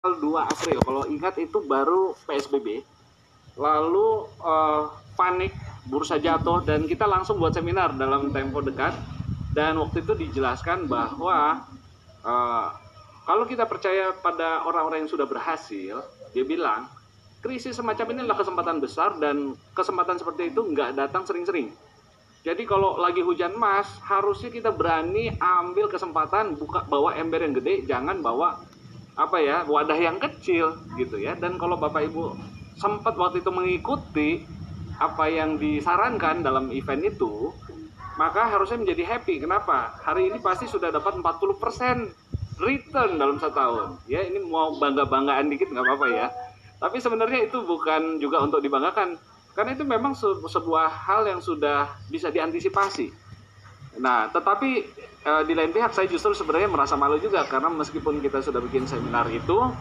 2 April. Kalau ingat itu baru PSBB. Lalu uh, panik, bursa jatuh dan kita langsung buat seminar dalam tempo dekat. Dan waktu itu dijelaskan bahwa uh, kalau kita percaya pada orang-orang yang sudah berhasil, dia bilang krisis semacam ini adalah kesempatan besar dan kesempatan seperti itu nggak datang sering-sering. Jadi kalau lagi hujan mas, harusnya kita berani ambil kesempatan buka bawa ember yang gede, jangan bawa apa ya wadah yang kecil gitu ya. Dan kalau bapak ibu sempat waktu itu mengikuti apa yang disarankan dalam event itu, maka harusnya menjadi happy. Kenapa? Hari ini pasti sudah dapat 40% return dalam satu tahun. Ya ini mau bangga-banggaan dikit nggak apa-apa ya. Tapi sebenarnya itu bukan juga untuk dibanggakan karena itu memang sebuah hal yang sudah bisa diantisipasi. Nah, tetapi e, di lain pihak saya justru sebenarnya merasa malu juga karena meskipun kita sudah bikin seminar itu,